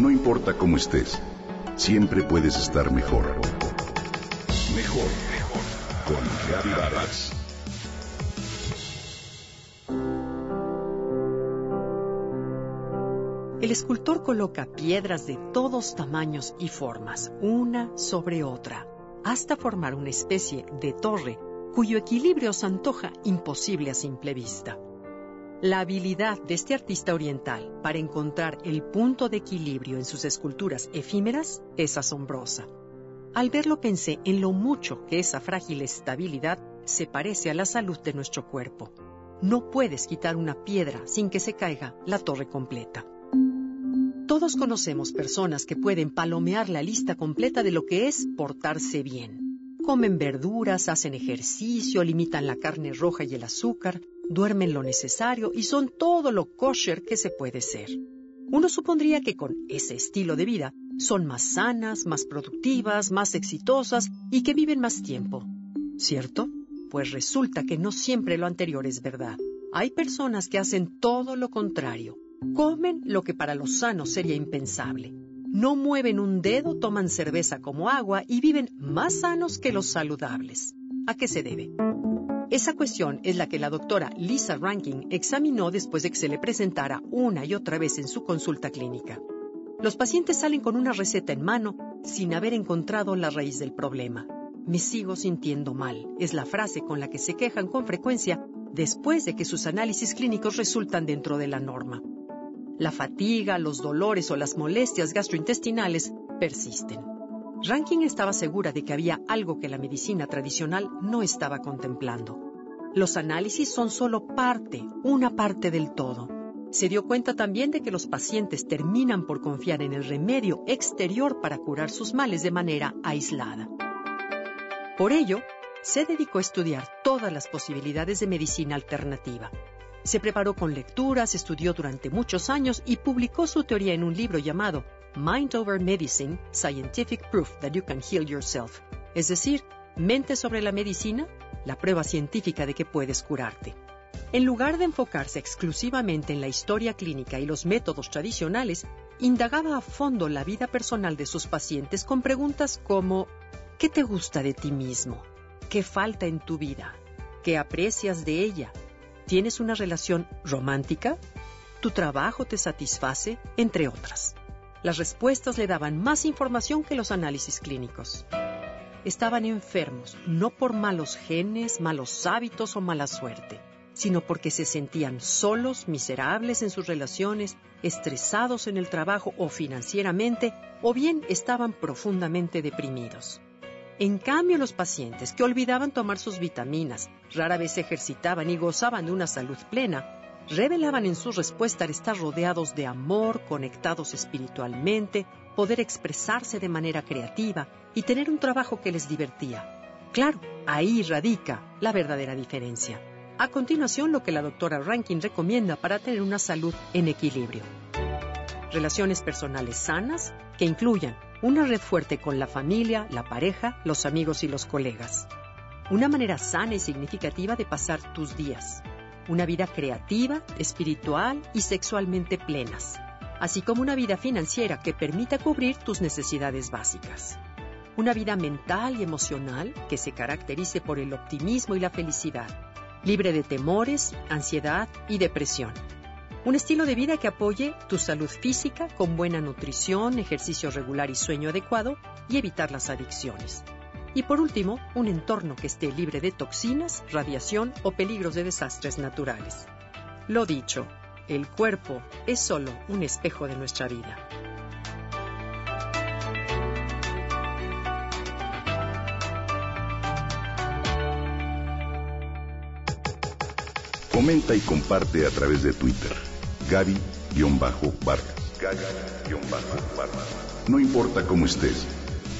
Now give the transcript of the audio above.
No importa cómo estés, siempre puedes estar mejor. Mejor, mejor. Con Reavivadas. El escultor coloca piedras de todos tamaños y formas, una sobre otra, hasta formar una especie de torre cuyo equilibrio se antoja imposible a simple vista. La habilidad de este artista oriental para encontrar el punto de equilibrio en sus esculturas efímeras es asombrosa. Al verlo pensé en lo mucho que esa frágil estabilidad se parece a la salud de nuestro cuerpo. No puedes quitar una piedra sin que se caiga la torre completa. Todos conocemos personas que pueden palomear la lista completa de lo que es portarse bien. Comen verduras, hacen ejercicio, limitan la carne roja y el azúcar, duermen lo necesario y son todo lo kosher que se puede ser. Uno supondría que con ese estilo de vida son más sanas, más productivas, más exitosas y que viven más tiempo. ¿Cierto? Pues resulta que no siempre lo anterior es verdad. Hay personas que hacen todo lo contrario. Comen lo que para los sanos sería impensable. No mueven un dedo, toman cerveza como agua y viven más sanos que los saludables. ¿A qué se debe? Esa cuestión es la que la doctora Lisa Rankin examinó después de que se le presentara una y otra vez en su consulta clínica. Los pacientes salen con una receta en mano sin haber encontrado la raíz del problema. Me sigo sintiendo mal, es la frase con la que se quejan con frecuencia después de que sus análisis clínicos resultan dentro de la norma. La fatiga, los dolores o las molestias gastrointestinales persisten. Rankin estaba segura de que había algo que la medicina tradicional no estaba contemplando. Los análisis son solo parte, una parte del todo. Se dio cuenta también de que los pacientes terminan por confiar en el remedio exterior para curar sus males de manera aislada. Por ello, se dedicó a estudiar todas las posibilidades de medicina alternativa. Se preparó con lecturas, estudió durante muchos años y publicó su teoría en un libro llamado Mind Over Medicine, Scientific Proof That You Can Heal Yourself. Es decir, mente sobre la medicina, la prueba científica de que puedes curarte. En lugar de enfocarse exclusivamente en la historia clínica y los métodos tradicionales, indagaba a fondo la vida personal de sus pacientes con preguntas como ¿qué te gusta de ti mismo? ¿Qué falta en tu vida? ¿Qué aprecias de ella? ¿Tienes una relación romántica? ¿Tu trabajo te satisface? Entre otras. Las respuestas le daban más información que los análisis clínicos. Estaban enfermos, no por malos genes, malos hábitos o mala suerte, sino porque se sentían solos, miserables en sus relaciones, estresados en el trabajo o financieramente, o bien estaban profundamente deprimidos. En cambio, los pacientes que olvidaban tomar sus vitaminas, rara vez se ejercitaban y gozaban de una salud plena, revelaban en su respuesta estar rodeados de amor, conectados espiritualmente, poder expresarse de manera creativa y tener un trabajo que les divertía. Claro, ahí radica la verdadera diferencia. A continuación, lo que la doctora Rankin recomienda para tener una salud en equilibrio. Relaciones personales sanas que incluyan una red fuerte con la familia, la pareja, los amigos y los colegas. Una manera sana y significativa de pasar tus días una vida creativa, espiritual y sexualmente plenas, así como una vida financiera que permita cubrir tus necesidades básicas. Una vida mental y emocional que se caracterice por el optimismo y la felicidad, libre de temores, ansiedad y depresión. Un estilo de vida que apoye tu salud física con buena nutrición, ejercicio regular y sueño adecuado y evitar las adicciones. Y por último, un entorno que esté libre de toxinas, radiación o peligros de desastres naturales. Lo dicho, el cuerpo es solo un espejo de nuestra vida. Comenta y comparte a través de Twitter. Gaby-Vargas. Gaby-Vargas. No importa cómo estés